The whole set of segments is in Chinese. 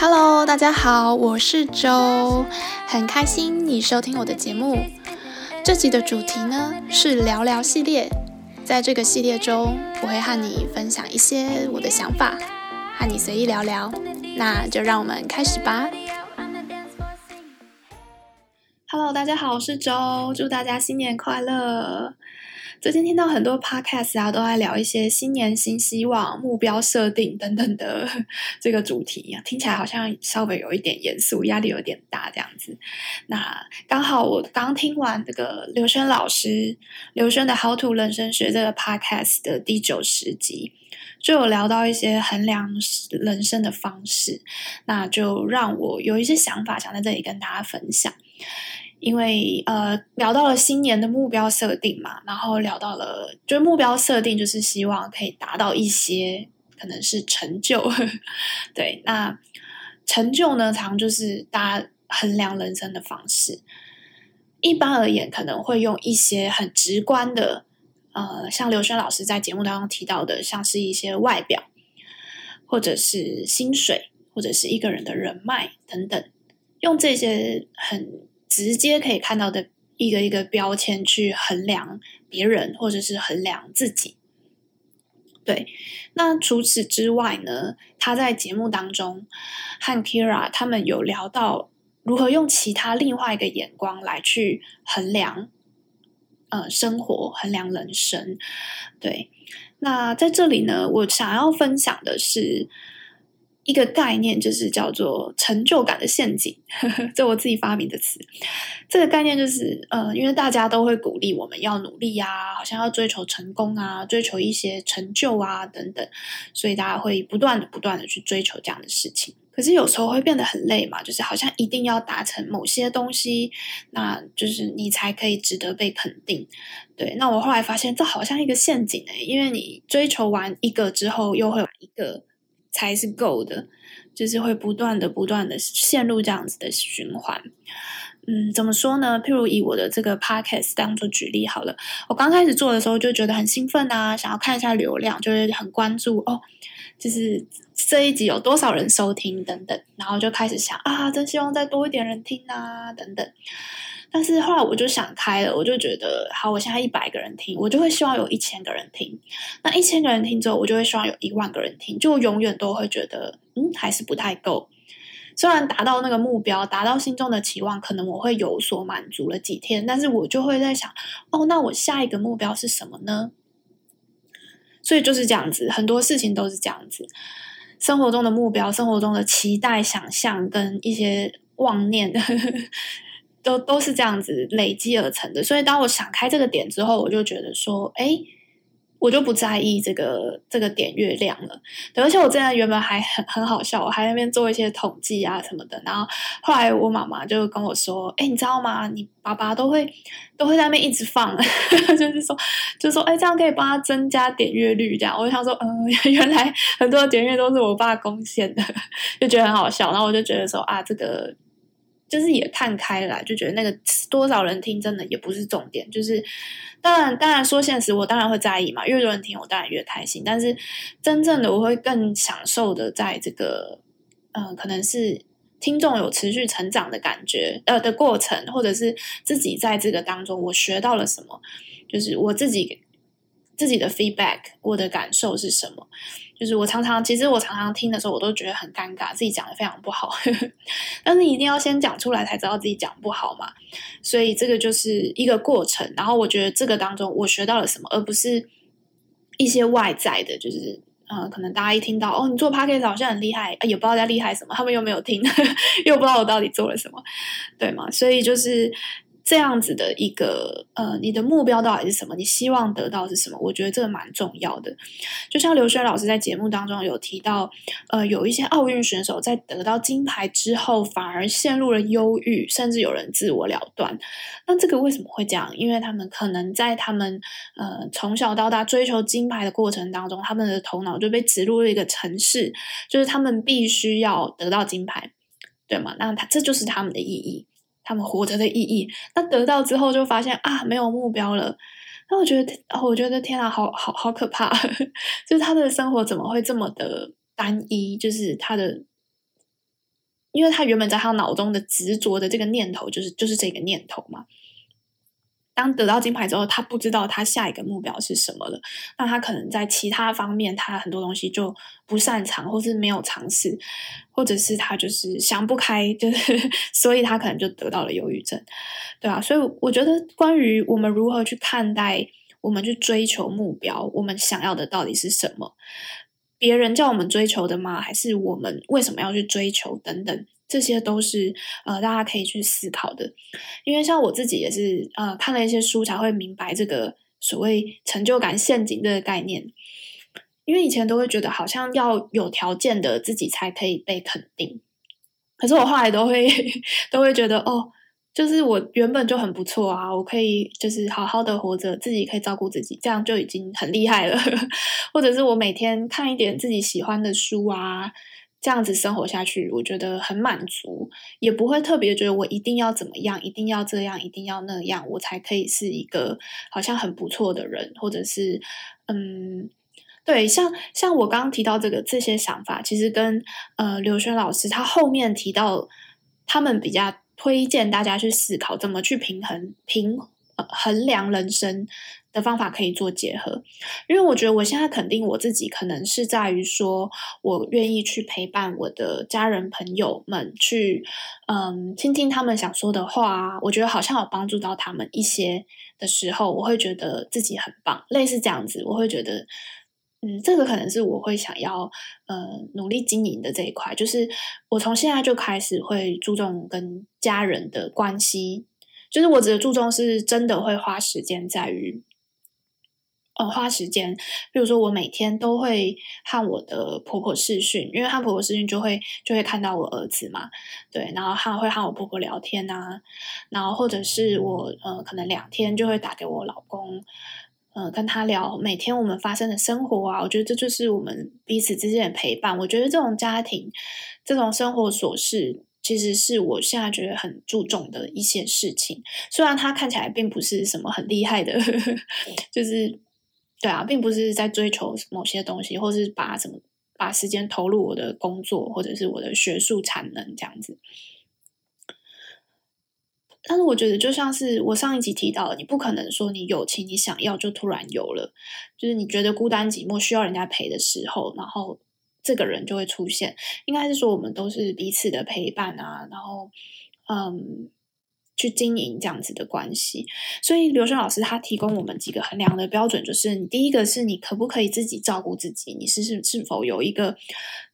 Hello，大家好，我是周，很开心你收听我的节目。这集的主题呢是聊聊系列，在这个系列中，我会和你分享一些我的想法，和你随意聊聊。那就让我们开始吧。Hello，大家好，我是周，祝大家新年快乐。最近听到很多 podcast 啊，都在聊一些新年新希望、目标设定等等的 这个主题啊，听起来好像稍微有一点严肃，压力有点大这样子。那刚好我刚听完这个刘轩老师刘轩的《How to 人生学》这个 podcast 的第九十集，就有聊到一些衡量人生的方式，那就让我有一些想法想在这里跟大家分享。因为呃聊到了新年的目标设定嘛，然后聊到了就是目标设定，就是希望可以达到一些可能是成就，对，那成就呢，常就是大家衡量人生的方式。一般而言，可能会用一些很直观的，呃，像刘轩老师在节目当中提到的，像是一些外表，或者是薪水，或者是一个人的人脉等等，用这些很。直接可以看到的一个一个标签去衡量别人，或者是衡量自己。对，那除此之外呢，他在节目当中和 Kira 他们有聊到如何用其他另外一个眼光来去衡量，呃，生活，衡量人生。对，那在这里呢，我想要分享的是。一个概念就是叫做成就感的陷阱，呵呵，这我自己发明的词。这个概念就是，呃，因为大家都会鼓励我们要努力啊，好像要追求成功啊，追求一些成就啊等等，所以大家会不断的、不断的去追求这样的事情。可是有时候会变得很累嘛，就是好像一定要达成某些东西，那就是你才可以值得被肯定。对，那我后来发现这好像一个陷阱诶，因为你追求完一个之后，又会有一个。才是够的，就是会不断的、不断的陷入这样子的循环。嗯，怎么说呢？譬如以我的这个 podcast 当做举例好了，我刚开始做的时候就觉得很兴奋啊，想要看一下流量，就是很关注哦，就是这一集有多少人收听等等，然后就开始想啊，真希望再多一点人听啊，等等。但是后来我就想开了，我就觉得好，我现在一百个人听，我就会希望有一千个人听。那一千个人听之后，我就会希望有一万个人听，就永远都会觉得，嗯，还是不太够。虽然达到那个目标，达到心中的期望，可能我会有所满足了几天，但是我就会在想，哦，那我下一个目标是什么呢？所以就是这样子，很多事情都是这样子，生活中的目标，生活中的期待、想象跟一些妄念。都都是这样子累积而成的，所以当我想开这个点之后，我就觉得说，哎，我就不在意这个这个点阅量了。对，而且我真的原本还很很好笑，我还在那边做一些统计啊什么的。然后后来我妈妈就跟我说，哎，你知道吗？你爸爸都会都会在那边一直放，就是说，就是说，哎，这样可以帮他增加点阅率。这样，我就想说，嗯，原来很多点阅都是我爸贡献的，就觉得很好笑。然后我就觉得说，啊，这个。就是也看开了，就觉得那个多少人听真的也不是重点。就是当然，当然说现实，我当然会在意嘛，越多人听我当然越开心。但是真正的我会更享受的，在这个嗯、可能是听众有持续成长的感觉呃的过程，或者是自己在这个当中我学到了什么，就是我自己自己的 feedback，我的感受是什么。就是我常常，其实我常常听的时候，我都觉得很尴尬，自己讲的非常不好。但是你一定要先讲出来，才知道自己讲不好嘛。所以这个就是一个过程。然后我觉得这个当中，我学到了什么，而不是一些外在的，就是呃，可能大家一听到哦，你做 podcast 好像很厉害，也不知道在厉害什么，他们又没有听，又不知道我到底做了什么，对吗？所以就是。这样子的一个呃，你的目标到底是什么？你希望得到是什么？我觉得这个蛮重要的。就像刘轩老师在节目当中有提到，呃，有一些奥运选手在得到金牌之后，反而陷入了忧郁，甚至有人自我了断。那这个为什么会这样？因为他们可能在他们呃从小到大追求金牌的过程当中，他们的头脑就被植入了一个程式，就是他们必须要得到金牌，对吗？那他这就是他们的意义。他们活着的意义，那得到之后就发现啊，没有目标了。那我觉得，我觉得天啊，好好好可怕！就是他的生活怎么会这么的单一？就是他的因为他原本在他脑中的执着的这个念头，就是就是这个念头嘛。当得到金牌之后，他不知道他下一个目标是什么了。那他可能在其他方面，他很多东西就不擅长，或是没有尝试，或者是他就是想不开，就是 所以他可能就得到了忧郁症，对啊。所以我觉得，关于我们如何去看待，我们去追求目标，我们想要的到底是什么？别人叫我们追求的吗？还是我们为什么要去追求？等等。这些都是呃，大家可以去思考的，因为像我自己也是呃，看了一些书才会明白这个所谓成就感陷阱这个概念。因为以前都会觉得好像要有条件的自己才可以被肯定，可是我后来都会 都会觉得哦，就是我原本就很不错啊，我可以就是好好的活着，自己可以照顾自己，这样就已经很厉害了。或者是我每天看一点自己喜欢的书啊。这样子生活下去，我觉得很满足，也不会特别觉得我一定要怎么样，一定要这样，一定要那样，我才可以是一个好像很不错的人，或者是嗯，对，像像我刚刚提到这个这些想法，其实跟呃刘轩老师他后面提到，他们比较推荐大家去思考怎么去平衡平衡量人生。的方法可以做结合，因为我觉得我现在肯定我自己，可能是在于说我愿意去陪伴我的家人朋友们，去嗯倾听他们想说的话，我觉得好像有帮助到他们一些的时候，我会觉得自己很棒，类似这样子，我会觉得嗯，这个可能是我会想要呃努力经营的这一块，就是我从现在就开始会注重跟家人的关系，就是我指的注重是真的会花时间在于。呃，花时间，比如说我每天都会和我的婆婆视讯，因为和婆婆视讯就会就会看到我儿子嘛，对，然后还会和我婆婆聊天啊，然后或者是我呃可能两天就会打给我老公，呃跟他聊每天我们发生的生活啊，我觉得这就是我们彼此之间的陪伴。我觉得这种家庭这种生活琐事，其实是我现在觉得很注重的一些事情，虽然他看起来并不是什么很厉害的，就是。对啊，并不是在追求某些东西，或是把什么把时间投入我的工作，或者是我的学术产能这样子。但是我觉得，就像是我上一集提到的，你不可能说你友情你想要就突然有了，就是你觉得孤单寂寞需要人家陪的时候，然后这个人就会出现。应该是说，我们都是彼此的陪伴啊，然后嗯。去经营这样子的关系，所以刘轩老师他提供我们几个衡量的标准，就是你第一个是你可不可以自己照顾自己，你是是是否有一个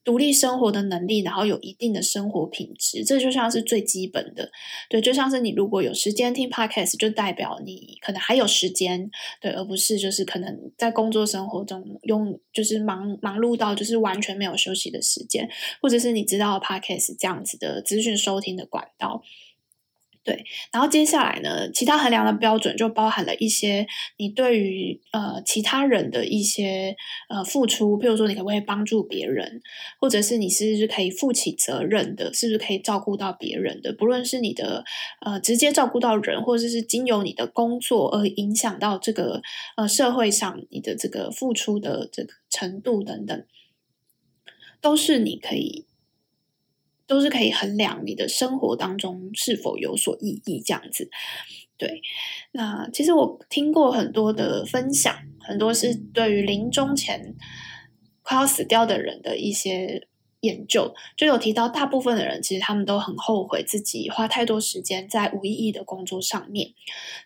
独立生活的能力，然后有一定的生活品质，这就像是最基本的。对，就像是你如果有时间听 Podcast，就代表你可能还有时间，对，而不是就是可能在工作生活中用就是忙忙碌到就是完全没有休息的时间，或者是你知道 Podcast 这样子的资讯收听的管道。对，然后接下来呢，其他衡量的标准就包含了一些你对于呃其他人的一些呃付出，譬如说你可不可以帮助别人，或者是你是不是可以负起责任的，是不是可以照顾到别人的，不论是你的呃直接照顾到人，或者是经由你的工作而影响到这个呃社会上你的这个付出的这个程度等等，都是你可以。都是可以衡量你的生活当中是否有所意义，这样子。对，那其实我听过很多的分享，很多是对于临终前快要死掉的人的一些。研究就有提到，大部分的人其实他们都很后悔自己花太多时间在无意义的工作上面。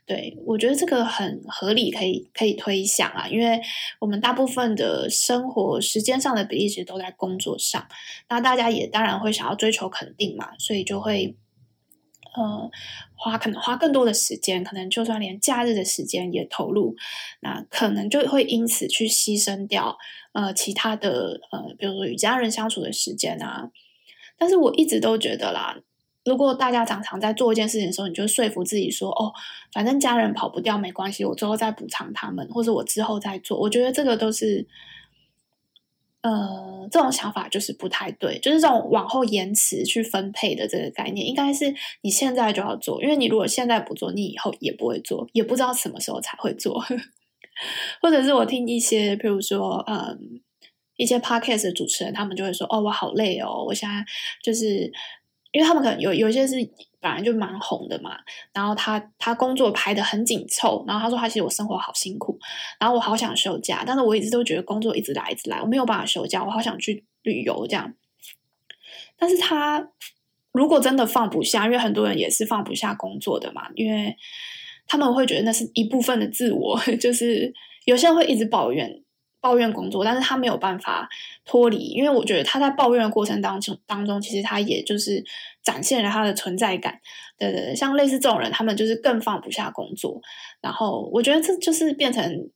对，我觉得这个很合理，可以可以推想啊，因为我们大部分的生活时间上的比例其实都在工作上，那大家也当然会想要追求肯定嘛，所以就会。呃，花可能花更多的时间，可能就算连假日的时间也投入，那可能就会因此去牺牲掉呃其他的呃，比如说与家人相处的时间啊。但是我一直都觉得啦，如果大家常常在做一件事情的时候，你就说服自己说，哦，反正家人跑不掉，没关系，我之后再补偿他们，或者我之后再做，我觉得这个都是。呃，这种想法就是不太对，就是这种往后延迟去分配的这个概念，应该是你现在就要做，因为你如果现在不做，你以后也不会做，也不知道什么时候才会做。或者是我听一些，譬如说，嗯，一些 podcast 的主持人，他们就会说：“哦，我好累哦，我现在就是因为他们可能有有些是本来就蛮红的嘛，然后他他工作排得很紧凑，然后他说他其实我生活好辛苦，然后我好想休假，但是我一直都觉得工作一直来一直来，我没有办法休假，我好想去旅游这样。但是他如果真的放不下，因为很多人也是放不下工作的嘛，因为他们会觉得那是一部分的自我，就是有些人会一直抱怨。抱怨工作，但是他没有办法脱离，因为我觉得他在抱怨的过程当中当中，其实他也就是展现了他的存在感。对对对，像类似这种人，他们就是更放不下工作，然后我觉得这就是变成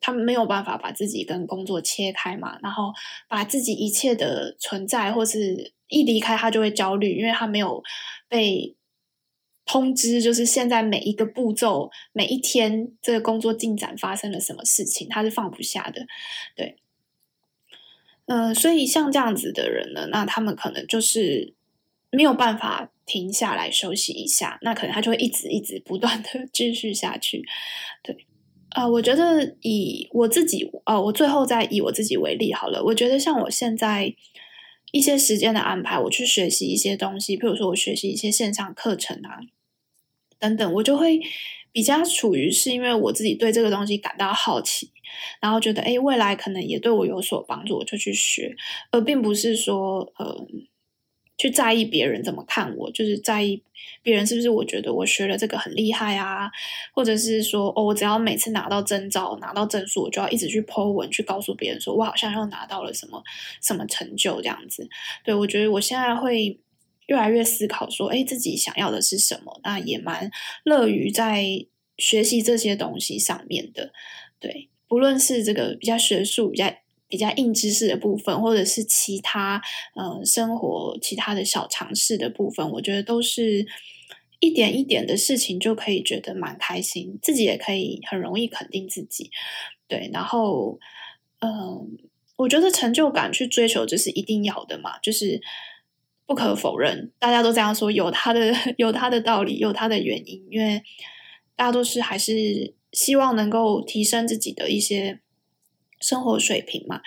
他们没有办法把自己跟工作切开嘛，然后把自己一切的存在，或是一离开他就会焦虑，因为他没有被。通知就是现在每一个步骤，每一天这个工作进展发生了什么事情，他是放不下的，对，嗯、所以像这样子的人呢，那他们可能就是没有办法停下来休息一下，那可能他就会一直一直不断的 继续下去，对，啊、我觉得以我自己，呃，我最后再以我自己为例好了，我觉得像我现在一些时间的安排，我去学习一些东西，譬如说我学习一些线上课程啊。等等，我就会比较处于是因为我自己对这个东西感到好奇，然后觉得诶，未来可能也对我有所帮助，我就去学，而并不是说呃去在意别人怎么看我，就是在意别人是不是我觉得我学了这个很厉害啊，或者是说哦，我只要每次拿到证照、拿到证书，我就要一直去 po 文去告诉别人说我好像又拿到了什么什么成就这样子。对，我觉得我现在会。越来越思考说，哎，自己想要的是什么？那也蛮乐于在学习这些东西上面的。对，不论是这个比较学术、比较比较硬知识的部分，或者是其他呃生活其他的小尝试的部分，我觉得都是一点一点的事情就可以觉得蛮开心，自己也可以很容易肯定自己。对，然后嗯、我觉得成就感去追求这是一定要的嘛，就是。不可否认，大家都这样说，有他的 有他的道理，有他的原因，因为大家都是还是希望能够提升自己的一些生活水平嘛，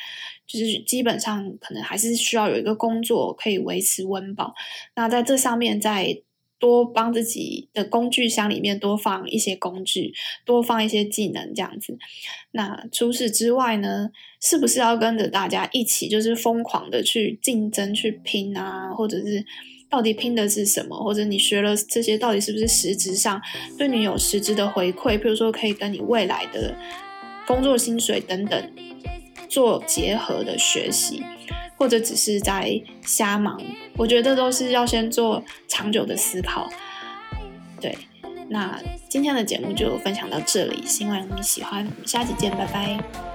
就是基本上可能还是需要有一个工作可以维持温饱。那在这上面，在多帮自己的工具箱里面多放一些工具，多放一些技能，这样子。那除此之外呢，是不是要跟着大家一起，就是疯狂的去竞争、去拼啊？或者是到底拼的是什么？或者你学了这些，到底是不是实质上对你有实质的回馈？譬如说，可以跟你未来的工作薪水等等做结合的学习。或者只是在瞎忙，我觉得都是要先做长久的思考。对，那今天的节目就分享到这里，希望你喜欢，我们下期见，拜拜。